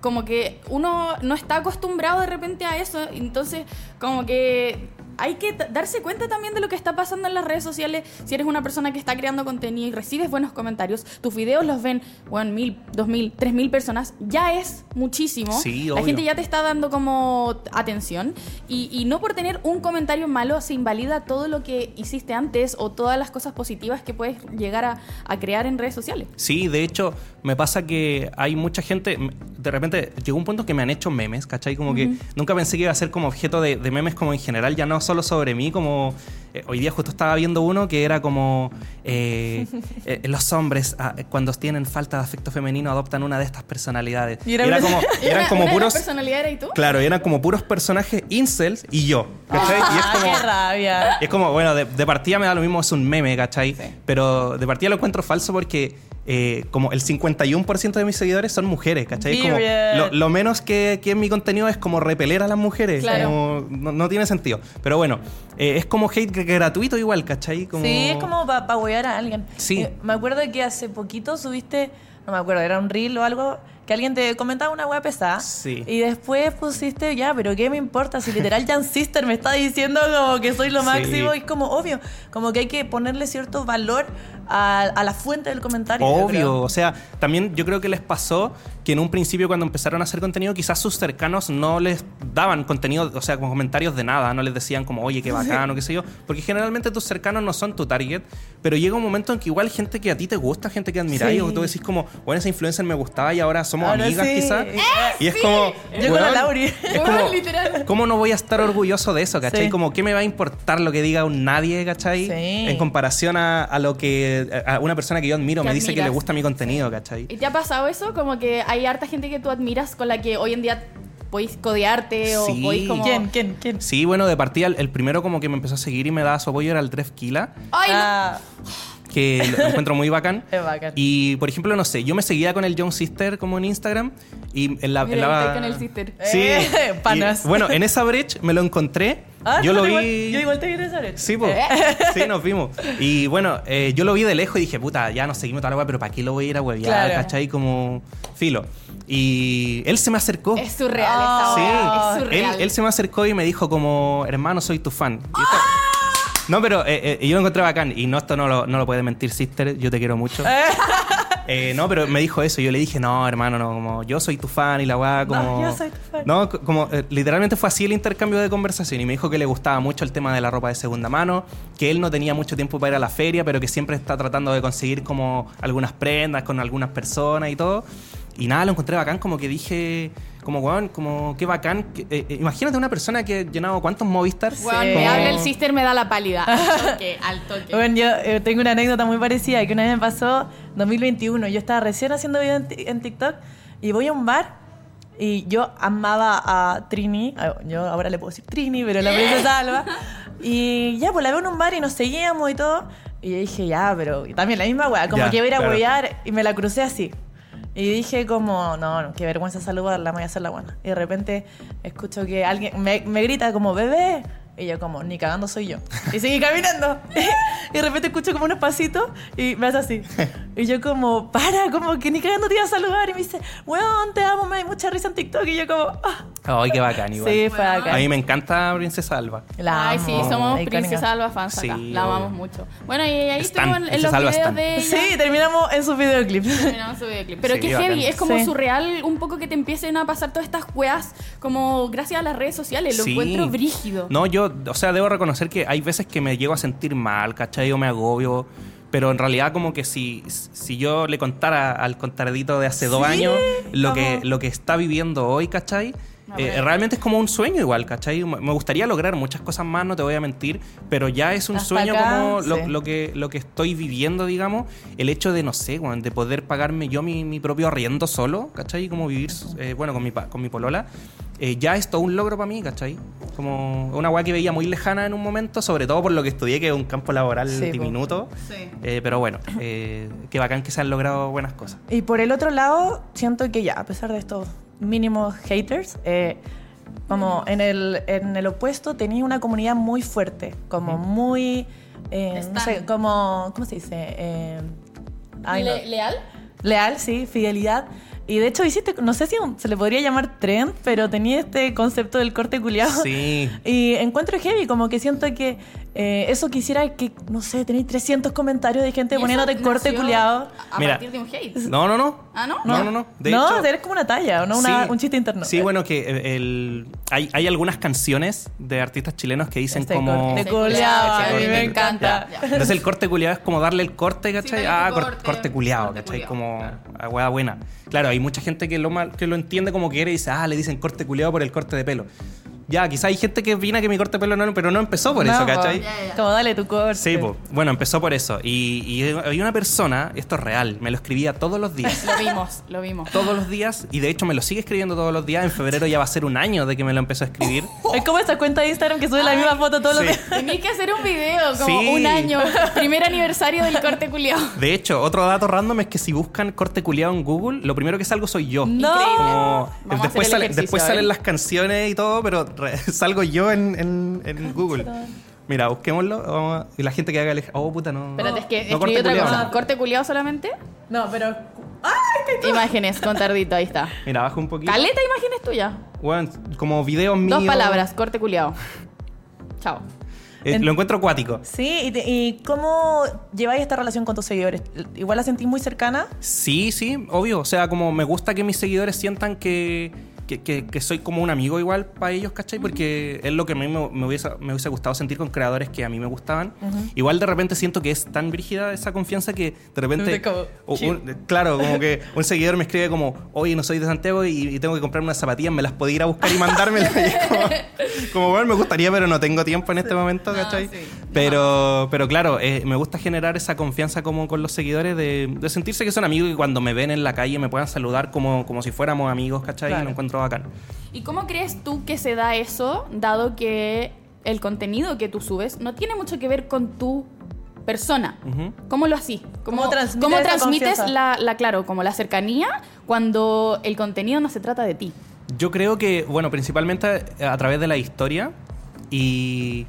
Como que uno no está acostumbrado de repente a eso. Entonces, como que hay que darse cuenta también de lo que está pasando en las redes sociales. Si eres una persona que está creando contenido y recibes buenos comentarios, tus videos los ven, bueno, mil, dos mil, tres mil personas, ya es muchísimo. Sí, la gente ya te está dando como atención. Y, y no por tener un comentario malo se invalida todo lo que hiciste antes o todas las cosas positivas que puedes llegar a, a crear en redes sociales. Sí, de hecho, me pasa que hay mucha gente. De repente llegó un punto que me han hecho memes, ¿cachai? Como que nunca pensé que iba a ser como objeto de, de memes, como en general, ya no solo sobre mí, como. eh, hoy día justo estaba viendo uno que era como. eh, (laughs) eh, los hombres, ah, cuando tienen falta de afecto femenino, adoptan una de estas personalidades. Y Y era era como, ¿Y eran una- como (laughs) una puros. las personalidades eras tú? Claro, eran como puros personajes incels y yo, ¿cachai? y es Ah, como. qué rabia. Y es como, bueno, de, de partida me da lo mismo, es un meme, ¿cachai? Pero de partida lo encuentro falso porque eh, como el 51% de mis seguidores son mujeres, ¿cachai? Como lo, lo menos que, que en mi contenido es como repeler a las mujeres. Claro. como- no, no tiene sentido. Pero bueno, eh, es como hate gr- gratuito igual, ¿cachai? Como... Sí, es como para pa a alguien. Sí. Eh, me acuerdo que hace poquito subiste, no me acuerdo, era un reel o algo, que alguien te comentaba una hueá pesada. Sí. Y después pusiste, ya, pero ¿qué me importa? Si literal Jan Sister me está diciendo como que soy lo Sí. máximo. Y es como obvio, como que hay que ponerle cierto valor a, a la fuente del comentario. Obvio, o sea, también yo creo que les pasó que en un principio cuando empezaron a hacer contenido quizás sus cercanos no les daban contenido, o sea, como comentarios de nada, no les decían como, oye, qué bacano, qué sé yo, porque generalmente tus cercanos no son tu target, pero llega un momento en que igual gente que a ti te gusta, gente que admiráis, Sí. o tú decís como, bueno, esa influencer me gustaba y ahora somos Ahora amigas sí. quizás, ¡Eh, y es como, Yo con la Lauri. es Weón, como, literal. ¿cómo no voy a estar orgulloso de eso, cachai? Sí. Como, ¿qué me va a importar lo que diga un nadie, cachai? Sí. En comparación a, a lo que, a una persona que yo admiro Que me dice que le gusta mi contenido, ¿cachai? ¿Y te ha pasado eso? Como que hay harta gente que tú admiras con la que hoy en día podéis codearte o Sí. podéis como... ¿Quién? ¿Quién? ¿Quién? Sí, bueno, de partida, el, el primero como que me empezó a seguir y me daba su apoyo era el Dref Kila, ¡Ay, no! Que lo, (laughs) encuentro muy bacán. es bacán. Y, por ejemplo, no sé, yo me seguía con el Young Sister como en Instagram y en la... en Mira, la- estoy con el sister. Sí. Eh, Y, panas. bueno, en esa brecha me lo encontré. Ah, yo ¿tú lo vi... igual- yo igual te quería saber. Sí, pues. (laughs) Sí, nos vimos. Y bueno, eh, yo lo vi de lejos y dije, puta, ya nos seguimos toda la weá, pero ¿para qué lo voy a ir a huevear? Claro. ¿Cachai? Como filo. Y él se me acercó. Es surreal Ah, esta Sí, Es él, surreal. él se me acercó y me dijo como, hermano, soy tu fan. Y No, pero eh, eh, yo lo encontré bacán. Y no, esto no lo, no lo puede mentir, sister. Yo te quiero mucho. (laughs) Eh, no, pero me dijo eso. Yo le dije, no, hermano, no, como yo soy tu fan y la weá, como. No, yo soy tu fan. No, como eh, literalmente fue así el intercambio de conversación. Y me dijo que le gustaba mucho el tema de la ropa de segunda mano, que él no tenía mucho tiempo para ir a la feria, pero que siempre está tratando de conseguir como algunas prendas con algunas personas y todo. Y nada, lo encontré bacán, como que dije, como weón, como qué bacán. que- eh, eh, imagínate una persona que ha llenado cuántos Movistar. Weón, Sí. me habla el sister, me da la pálida. Al toque, al toque. Bueno, yo eh, tengo una anécdota muy parecida que una vez me pasó 2021. Yo estaba recién haciendo video en, ti- en TikTok y voy a un bar y yo amaba a Trini. Yo ahora le puedo decir Trini, pero la princesa (laughs) Alba. Y ya, pues la veo en un bar y nos seguíamos y todo. Y yo dije, ya, pero y también la misma weá, como Ya, que iba a ir a claro. y me la crucé así. Y dije como, no, no, qué vergüenza saludarla, me voy a hacer la buena. Y de repente escucho que alguien me, me grita como, bebé. Y yo como, ni cagando soy yo. Y seguí caminando. (laughs) y de repente escucho como unos pasitos y me hace así. Y yo como, para, como que ni cagando te iba a saludar. Y me dice, weón, te amo, me da mucha risa en TikTok. Y yo como, ah. Ay, qué bacán, igual. Sí, fue acá. A mí me encanta Princesa Alba. La Ay, amo, sí, somos. Princesa Alba fans acá. Sí, la amamos obvio. mucho. Bueno, y ahí Stan, estuvimos en, en los videos de ella. Sí, terminamos en sus videoclips. Terminamos su videoclip. Pero Sí, qué bacán. heavy, es como Sí. surreal un poco que te empiecen a pasar todas estas weas como gracias a las redes sociales. Lo Sí. encuentro brígido. No, yo, o sea, debo reconocer que hay veces que me llego a sentir mal, ¿cachai? O me agobio. Pero en realidad como que si, si yo le contara al contardito de hace dos años lo que, lo que está viviendo hoy, ¿cachai? A Eh, realmente es como un sueño igual, ¿cachai? Me gustaría lograr muchas cosas más, no te voy a mentir, pero ya es un Hasta sueño acá, como lo, sí. lo que, lo que estoy viviendo, digamos, el hecho de, no sé, weón, de poder pagarme yo mi, mi propio arriendo solo, ¿cachai? Como vivir, eh, bueno, con mi, con mi polola, eh, ya es todo un logro para mí, ¿cachai? Como una weá que veía muy lejana en un momento, sobre todo por lo que estudié, que es un campo laboral Sí, diminuto. Sí. Eh, pero bueno, eh, qué bacán que se han logrado buenas cosas. Y por el otro lado, siento que ya, a pesar de estos mínimos haters, eh, como en el, en el opuesto tenía una comunidad muy fuerte, como muy, eh, no sé, como, ¿cómo se dice? Eh, ay, no. Le- ¿Leal? Leal, sí, fidelidad. Y de hecho hiciste, no sé si un- se le podría llamar trend, pero tenía este concepto del corte culiado. Sí. (laughs) Y encuentro heavy, como que siento que eh, eso quisiera que, no sé, tenéis 300 comentarios de gente poniéndote corte culiado. A Mira. partir de un hate. No, no, no. Ah, ¿no? No, no, no. De no, hecho, eres como una talla, no una- Sí. un chiste interno. Sí, bueno, que el, hay, hay algunas canciones de artistas chilenos que dicen Este como... corte Ese culiado, a mí sí, me encanta. ya. Entonces el corte culiado es como darle el corte, ¿cachai? Sí, ah, corte, corte, culiado, ¿cachai? culiao, Como claro. a hueá buena. Claro, hay mucha gente que lo, mal- que lo entiende como quiere y dice, ah, le dicen corte culiado por el corte de pelo. Ya, quizá hay gente que opina que mi corte de pelo no, pero no empezó por No, eso. ¿cachai? Como dale tu corte. Sí. Bueno, empezó por eso. Y, y hay una persona, esto es real, me lo escribía todos los días. Lo vimos, lo vimos. todos los días. Y de hecho me lo sigue escribiendo todos los días. En febrero ya va a ser un año de que me lo empezó a escribir. (laughs) Es como esa cuenta de Instagram que sube la misma foto todos los días. Tenías que hacer un video, como Sí. un año, primer aniversario del corte culiao. De hecho, otro dato random es que si buscan corte culiado en Google, lo primero que salgo soy yo. No. Como- después, sale- salen las canciones y todo, pero (laughs) salgo yo en, en- en Google. Mira, busquémoslo vamos a- y la gente que haga el... ej- Oh, puta, no. Espérate, es que no, escribí otra culiao, cosa. no. ¿Corte culiao solamente? No, pero. Imágenes (laughs) con tardito, ahí está. Mira, bajo un poquito. Caleta imágenes tuyas. Bueno, como videos míos. Dos palabras, corte culiao. Chao. Eh, En- Lo encuentro acuático. Sí, y, te- y cómo lleváis esta relación con tus seguidores? ¿Igual la sentís muy cercana? Sí, sí, obvio. O sea, como me gusta que mis seguidores sientan que, que, que- que soy como un amigo igual para ellos, ¿cachai? Porque es lo que a mí me, me hubiese, me hubiese gustado sentir con creadores que a mí me gustaban. Igual de repente siento que es tan brígida esa confianza que de repente... Como, o- un- claro, como que un seguidor me escribe como, oye, no soy de Santiago y, y tengo que comprarme unas zapatillas, ¿me las podía ir a buscar y (laughs) mandármelas? Y como, como, bueno, me gustaría, pero no tengo tiempo en este momento, No, ¿cachai? sí. Pero, pero claro, eh, me gusta generar esa confianza como con los seguidores de, de sentirse que son amigos y cuando me ven en la calle me puedan saludar como, como si fuéramos amigos, ¿cachai? Claro. Lo encuentro bacán. ¿Y cómo crees tú que se da eso, dado que el contenido que tú subes no tiene mucho que ver con tu persona? Ujú. ¿Cómo lo así? ¿Cómo, ¿Cómo transmites cómo transmites la, la, claro, como la cercanía cuando el contenido no se trata de ti? Yo creo que, bueno, principalmente a través de la historia y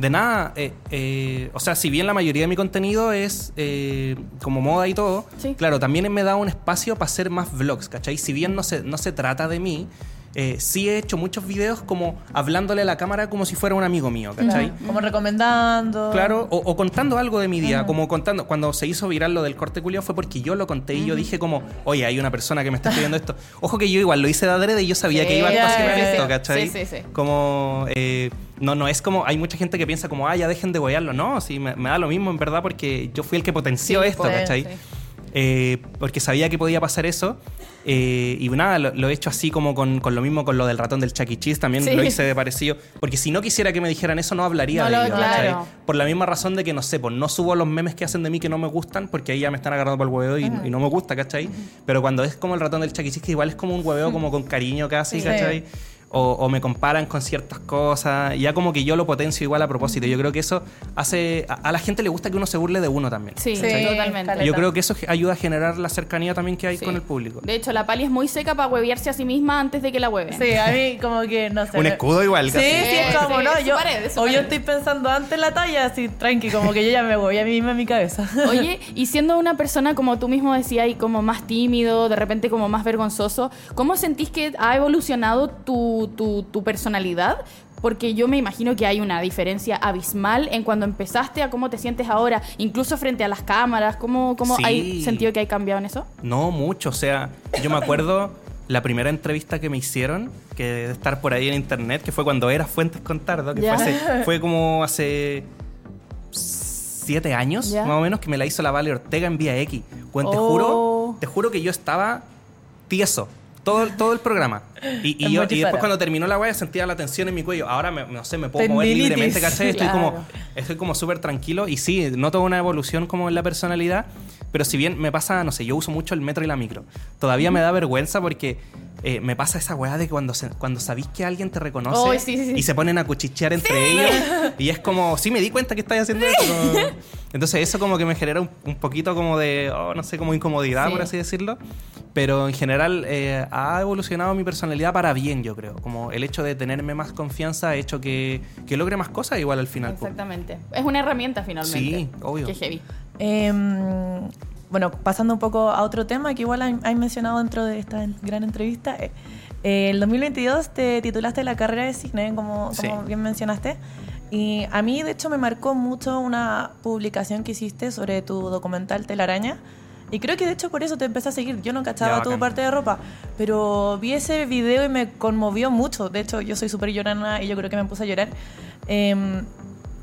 de nada, eh, eh, o sea, si bien la mayoría de mi contenido es eh, como moda y todo, Sí. claro, también me da un espacio para hacer más vlogs, ¿cachai? Si bien no se, no se trata de mí, eh, sí he hecho muchos videos como hablándole a la cámara como si fuera un amigo mío, ¿cachai? Claro, Como recomendando. Claro, o, o contando algo de mi día, como contando, cuando se hizo viral lo del corte culiao fue porque yo lo conté y yo dije como, oye, hay una persona que me está escribiendo esto. (laughs) Ojo que yo igual lo hice de adrede y yo sabía Sí, que iba a ocasionar ya, esto, ya. ¿cachai? Sí, sí, sí. Como, eh, no, no es como, hay mucha gente que piensa como, ah, ya dejen de boyarlo. No, sí, me, me da lo mismo en verdad porque yo fui el que potenció Sí, esto, pues, ¿cachai? sí. Eh, porque sabía que podía pasar eso. Eh, y nada, lo, lo he hecho así como con, con lo mismo con lo del ratón del Chucky E. Cheese, también Sí. lo hice de parecido. Porque si no quisiera que me dijeran eso, no hablaría No de lo- ello. claro. ¿cachai? Por la misma razón de que, no sé, pues no subo los memes que hacen de mí que no me gustan, porque ahí ya me están agarrando por el hueveo y, y no me gusta, ¿cachai? Pero cuando es como el ratón del Chucky E. Cheese, que igual es como un hueveo como con cariño casi, Sí. ¿cachai? O, o me comparan con ciertas cosas, y ya como que yo lo potencio igual a propósito. Yo creo que eso hace... A, a la gente le gusta que uno se burle de uno también. Sí, Sí, totalmente. caleta. Yo creo que eso ayuda a generar la cercanía también que hay Sí. con el público. De hecho, la Pali es muy seca para huevearse a sí misma antes de que la hueven. Sí, a mí como que no sé. Un escudo igual, Sí, casi. sí, es como, Sí, ¿no? Yo, pared, o yo estoy pensando antes la talla, así, tranqui, como que yo ya me voy a mí misma en mi cabeza. (laughs) Oye, y siendo una persona, como tú mismo decías, y como más tímido, de repente como más vergonzoso, ¿cómo sentís que ha evolucionado tu, tu, tu personalidad? Porque yo me imagino que hay una diferencia abismal en cuando empezaste a cómo te sientes ahora, incluso frente a las cámaras. ¿Cómo, cómo Sí. hay sentido que hay cambiado en eso? No mucho, o sea, yo me acuerdo la primera entrevista que me hicieron, que de estar por ahí en internet, que fue cuando era Fuentes Contardo, que Ya. fue, hace- fue como hace siete años, más o menos, que me la hizo la Vale Ortega en Vía X. Bueno, te Oh. juro, te juro que yo estaba tieso. Todo, todo el programa. Y, y yo, y después cuando terminó la wea sentía la tensión en mi cuello. Ahora, me- no sé, me puedo mover libremente, ¿cachai? Estoy Claro. como estoy como súper tranquilo y sí, noto una evolución como en la personalidad, pero si bien me pasa, no sé, yo uso mucho el metro y la micro, todavía me da vergüenza porque eh, me pasa esa weá de cuando, se- cuando sabís que alguien te reconoce Ay, sí, sí, sí. y se ponen a cuchichear entre ellos y es como, sí me di cuenta que estáis haciendo eso. como- Entonces eso como que me genera un, un poquito como de, oh, no sé, como incomodidad, Sí. por así decirlo. Pero en general eh, ha evolucionado mi personalidad para bien, yo creo. Como el hecho de tenerme más confianza ha hecho que, que logre más cosas igual al final. Exactamente. Es una herramienta finalmente. Sí, obvio. Qué heavy. Em, bueno, pasando un poco a otro tema que igual hay, hay mencionado dentro de esta gran entrevista. eh, el 2022 te titulaste la carrera de cine, como, Sí. como bien mencionaste. Y a mí, de hecho, me marcó mucho una publicación que hiciste sobre tu documental Telaraña. Y creo que de hecho por eso te empecé a seguir. Yo no cachaba Ya, tu parte de ropa, pero vi ese video y me conmovió mucho. De hecho, yo soy súper llorona y yo creo que me puse a llorar. Em,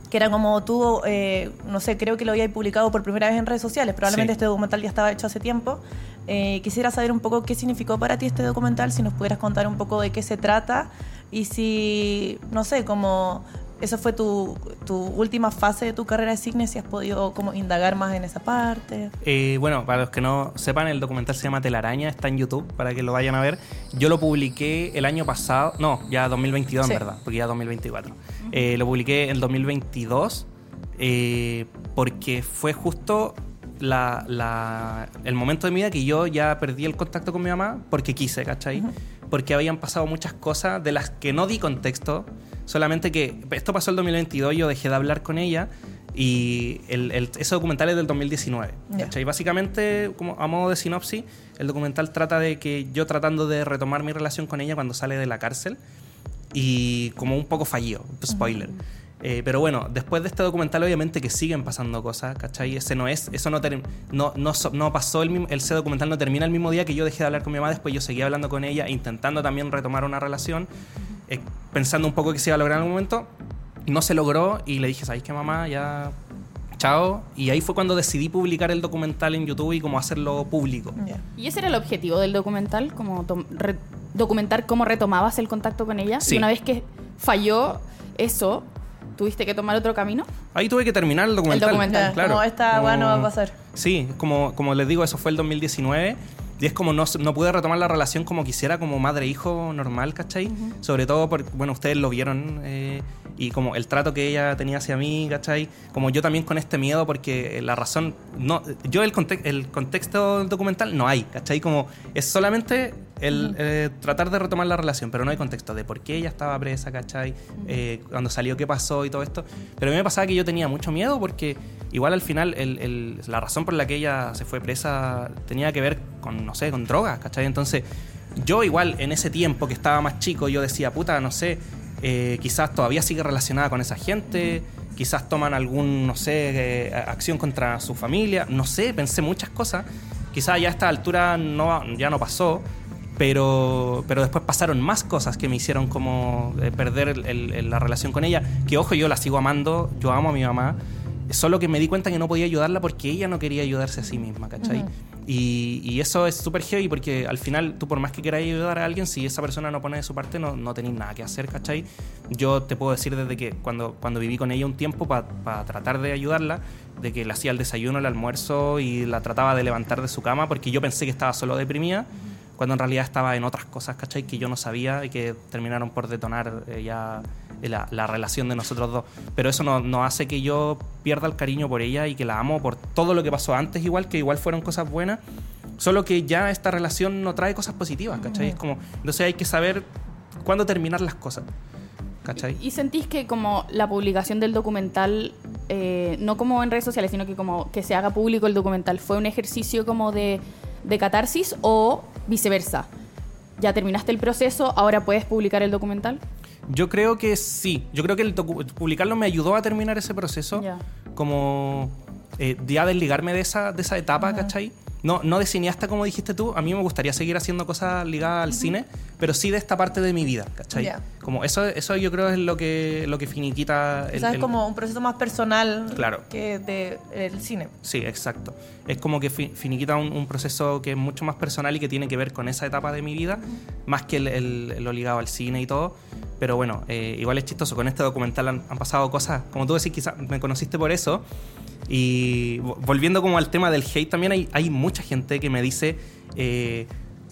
que era como tú, eh, no sé, creo que lo había publicado por primera vez en redes sociales. Probablemente Sí. este documental ya estaba hecho hace tiempo. Eh, quisiera saber un poco qué significó para ti este documental, si nos pudieras contar un poco de qué se trata y si, no sé, como esa fue tu, tu última fase de tu carrera de cine, si has podido como indagar más en esa parte. Eh, bueno, para los que no sepan, el documental se llama Telaraña, está en YouTube para que lo vayan a ver. Yo lo publiqué el año pasado, no, ya 2022 Sí. en verdad, porque ya 2024. Eh, lo publiqué en 2022 eh, porque fue justo la- la- el momento de mi vida que yo ya perdí el contacto con mi mamá porque quise, ¿cachai? Porque habían pasado muchas cosas de las que no di contexto, solamente que esto pasó el 2022, yo dejé de hablar con ella y el, el- ese documental es del 2019. Ya. ¿cachai? Básicamente, como a modo de sinopsis, el documental trata de que yo tratando de retomar mi relación con ella cuando sale de la cárcel y como un poco fallido, spoiler. Eh, pero bueno, después de este documental obviamente que siguen pasando cosas, ¿cachai? Ese no es, eso no, no, no, no pasó, el, mismo- ese documental no termina el mismo día que yo dejé de hablar con mi mamá, después yo seguía hablando con ella, intentando también retomar una relación, eh, pensando un poco que se iba a lograr en algún momento, no se logró y le dije, ¿sabéis qué mamá? Ya, chao. Y ahí fue cuando decidí publicar el documental en YouTube y como hacerlo público. Ya. ¿Y ese era el objetivo del documental? Como documentar cómo retomabas el contacto con ella. Sí. Y una vez que falló eso, ¿tuviste que tomar otro camino? Ahí tuve que terminar el documental. documental. Ya, claro. como esta weá no va a pasar. Sí, como, como les digo, eso fue el 2019. Y es como no, no pude retomar la relación como quisiera, como madre-hijo normal, ¿cachai? Sobre todo porque, bueno, ustedes lo vieron. eh, y como el trato que ella tenía hacia mí, ¿cachai? Como yo también con este miedo, porque la razón. no Yo el, conte- el contexto documental no hay, ¿cachai? Como es solamente el eh, tratar de retomar la relación, pero no hay contexto de por qué ella estaba presa, ¿cachai? Eh, cuando salió, qué pasó y todo esto. Pero a mí me pasaba que yo tenía mucho miedo porque igual al final el- el- la razón por la que ella se fue presa tenía que ver con, no sé, con drogas, ¿cachai? Entonces yo igual en ese tiempo que estaba más chico, yo decía, puta, no sé, eh, quizás todavía sigue relacionada con esa gente, quizás toman algún, no sé, acción contra su familia, no sé, pensé muchas cosas. Quizás ya a esta altura no, ya no pasó, pero, pero después pasaron más cosas que me hicieron como eh, perder el- el- la relación con ella. Que ojo, yo la sigo amando, yo amo a mi mamá. Solo que me di cuenta que no podía ayudarla porque ella no quería ayudarse a sí misma, ¿cachai? y, y eso es súper heavy porque al final tú por más que quieras ayudar a alguien, si esa persona no pone de su parte, no, no tenéis nada que hacer, ¿cachai? Yo te puedo decir desde que cuando, cuando viví con ella un tiempo para tratar de ayudarla, de que le hacía el desayuno, el almuerzo y la trataba de levantar de su cama porque yo pensé que estaba solo deprimida cuando en realidad estaba en otras cosas, ¿cachai? Que yo no sabía y que terminaron por detonar eh, ya la, la relación de nosotros dos. Pero eso no, no hace que yo pierda el cariño por ella y que la amo por todo lo que pasó antes, igual que igual fueron cosas buenas. Solo que ya esta relación no trae cosas positivas, ¿cachai? Es como, entonces hay que saber cuándo terminar las cosas, ¿cachai? ¿Y sentís que como la publicación del documental, eh, no como en redes sociales, sino que como que se haga público el documental, fue un ejercicio como de, de catarsis o viceversa? ¿Ya terminaste el proceso, ahora puedes publicar el documental? Yo creo que sí. Yo creo que el publicarlo me ayudó a terminar ese proceso. Como eh, ya desligarme de esa, de esa etapa, ¿cachai? No, no de cineasta como dijiste tú. A mí me gustaría seguir haciendo cosas ligadas al cine, pero sí de esta parte de mi vida, ¿cachai? Ya. Como eso, eso yo creo es lo que, lo que finiquita el, es el- como un proceso más personal Claro. que de, el cine. Sí, exacto. Es como que fi- finiquita un, un proceso que es mucho más personal y que tiene que ver con esa etapa de mi vida, más que el, el- lo ligado al cine y todo. Pero bueno, eh, igual es chistoso. Con este documental han, han pasado cosas, como tú decís, quizás me conociste por eso. Y vo- volviendo como al tema del hate, también hay, hay mucha gente que me dice, eh,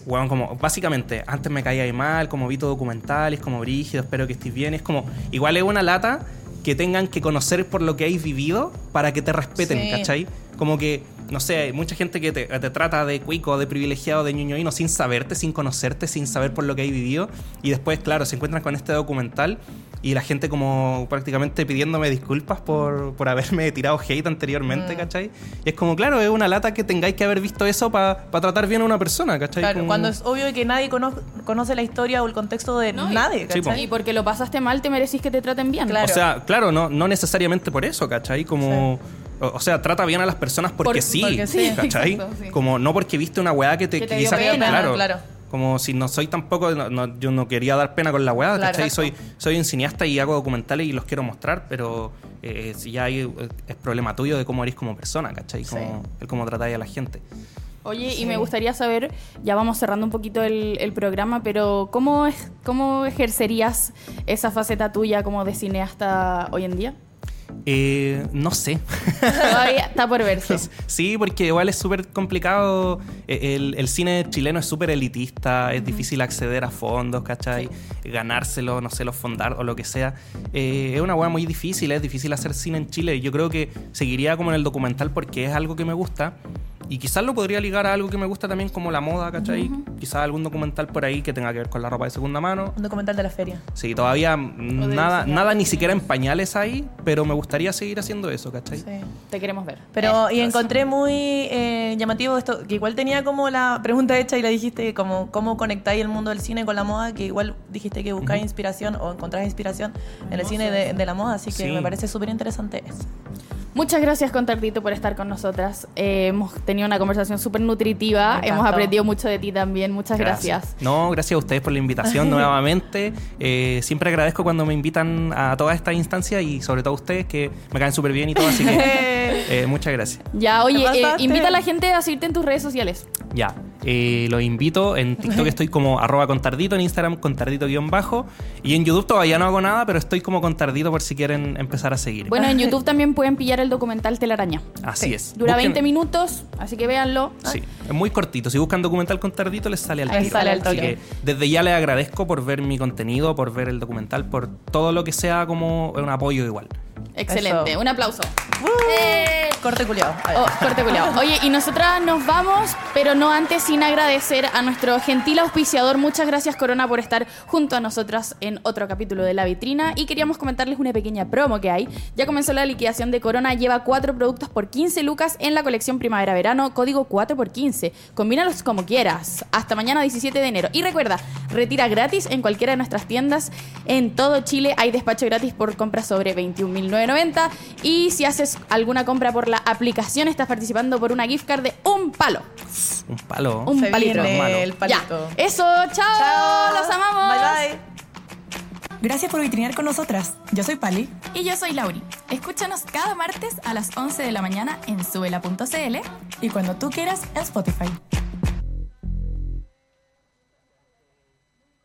weón, como básicamente, antes me caía mal, como vi tu documental, es como brígido, espero que estés bien. Es como, igual es una lata que tengan que conocer por lo que hay vivido para que te respeten, Sí. ¿cachai? Como que, no sé, hay mucha gente que te, te trata de cuico, de privilegiado, de ñoñoíno sin saberte, sin conocerte, sin saber por lo que hay vivido. Y después, claro, se encuentran con este documental y la gente como prácticamente pidiéndome disculpas por, por haberme (laughs) tirado hate anteriormente, Mm. ¿cachai? Y es como, claro, es una lata que tengáis que haber visto eso para tratar bien a una persona, ¿cachai? Claro, Como- cuando es obvio que nadie cono- conoce la historia o el contexto de No, nadie, Sí, po. ¿cachai? Y porque lo pasaste mal, te merecís que te traten bien. Claro. O sea, claro, no, no necesariamente por eso, ¿cachai? Como. O, o sea, trata bien a las personas porque Por- sí, porque sí, ¿cachai? exacto, sí. Como no porque viste una weá que te, Que te dio pena, claro, claro. Como si no soy tampoco, no- no- yo no quería dar pena con la weá, Claro, ¿cachai? Soy, un cineasta y hago documentales y los quiero mostrar, pero eh, si ya hay, eh, es problema tuyo de cómo eres como persona, ¿cachai? Como, el cómo tratáis a la gente. Oye, y me gustaría saber, ya vamos cerrando un poquito el, el programa, pero ¿cómo, es, ¿cómo ejercerías esa faceta tuya como de cineasta hoy en día? Eh, no sé. (laughs) Todavía está por verse. (laughs) Sí, porque igual es súper complicado. Eh, El, el cine chileno es súper elitista, es difícil acceder a fondos, ¿cachai? Ganárselo, no sé, los fondar o lo que sea. Eh, es una hueá muy difícil, es difícil hacer cine en Chile. Yo creo que seguiría como en el documental porque es algo que me gusta. Y quizás lo podría ligar a algo que me gusta también como la moda, ¿cachai? Quizás algún documental por ahí que tenga que ver con la ropa de segunda mano. Un documental de la feria. Sí, todavía nada, nada ni siquiera en pañales ahí, pero me gustaría seguir haciendo eso, ¿cachai? Sí. Te queremos ver. Pero, Eh, y encontré muy eh, llamativo esto, que igual tenía como la pregunta hecha y la dijiste, como cómo conectáis el mundo del cine con la moda, que igual dijiste que buscáis inspiración o encontrás inspiración en el cine de, de la moda, así que Sí. me parece súper interesante eso. Muchas gracias, Contardito, por estar con nosotras. Eh, hemos tenido una conversación súper nutritiva. Hemos aprendido mucho de ti también. Muchas gracias. No, gracias a ustedes por la invitación (laughs) nuevamente. Eh, siempre agradezco cuando me invitan a todas estas instancias y sobre todo a ustedes que me caen súper bien y todo, así que (laughs) eh, muchas gracias. Ya, oye, ¿Te eh, invita a la gente a seguirte en tus redes sociales. Ya, eh, los invito. En TikTok estoy como arroba contardito, en Instagram contardito-bajo y en YouTube todavía no hago nada, pero estoy como contardito por si quieren empezar a seguir. Bueno, en (laughs) YouTube también pueden pillar el documental Telaraña. Así es. Dura Busquen- 20 minutos, así que véanlo. Sí, es muy cortito. Si buscan documental con Tardito, les sale al tiro. sale al Así toque. que desde ya les agradezco por ver mi contenido, por ver el documental, por todo lo que sea como un apoyo igual. Excelente. Eso. Un aplauso. ¡Eh! Corte culiado. Oh, corte culiao. (laughs) Oye, y nosotras nos vamos, pero no antes sin agradecer a nuestro gentil auspiciador. Muchas gracias, Corona, por estar junto a nosotras en otro capítulo de La Vitrina. Y queríamos comentarles una pequeña promo que hay. Ya comenzó la liquidación de Corona. Lleva cuatro productos por 15 lucas en la colección primavera-verano. Código 4 por 15. Combínalos como quieras. Hasta mañana 17 de enero. Y recuerda, retira gratis en cualquiera de nuestras tiendas. En todo Chile hay despacho gratis por compras sobre 21.990. Y si haces alguna compra por la aplicación, estás participando por una gift card de un palo. Un palo. Un Se palito. viene el palito. Ya. Eso, chao. Chao. Los amamos. Bye bye. Gracias por vitrinear con nosotras. Yo soy Pali. Y yo soy Lauri. Escúchanos cada martes a las 11 de la mañana en subela.cl Y cuando tú quieras, en Spotify.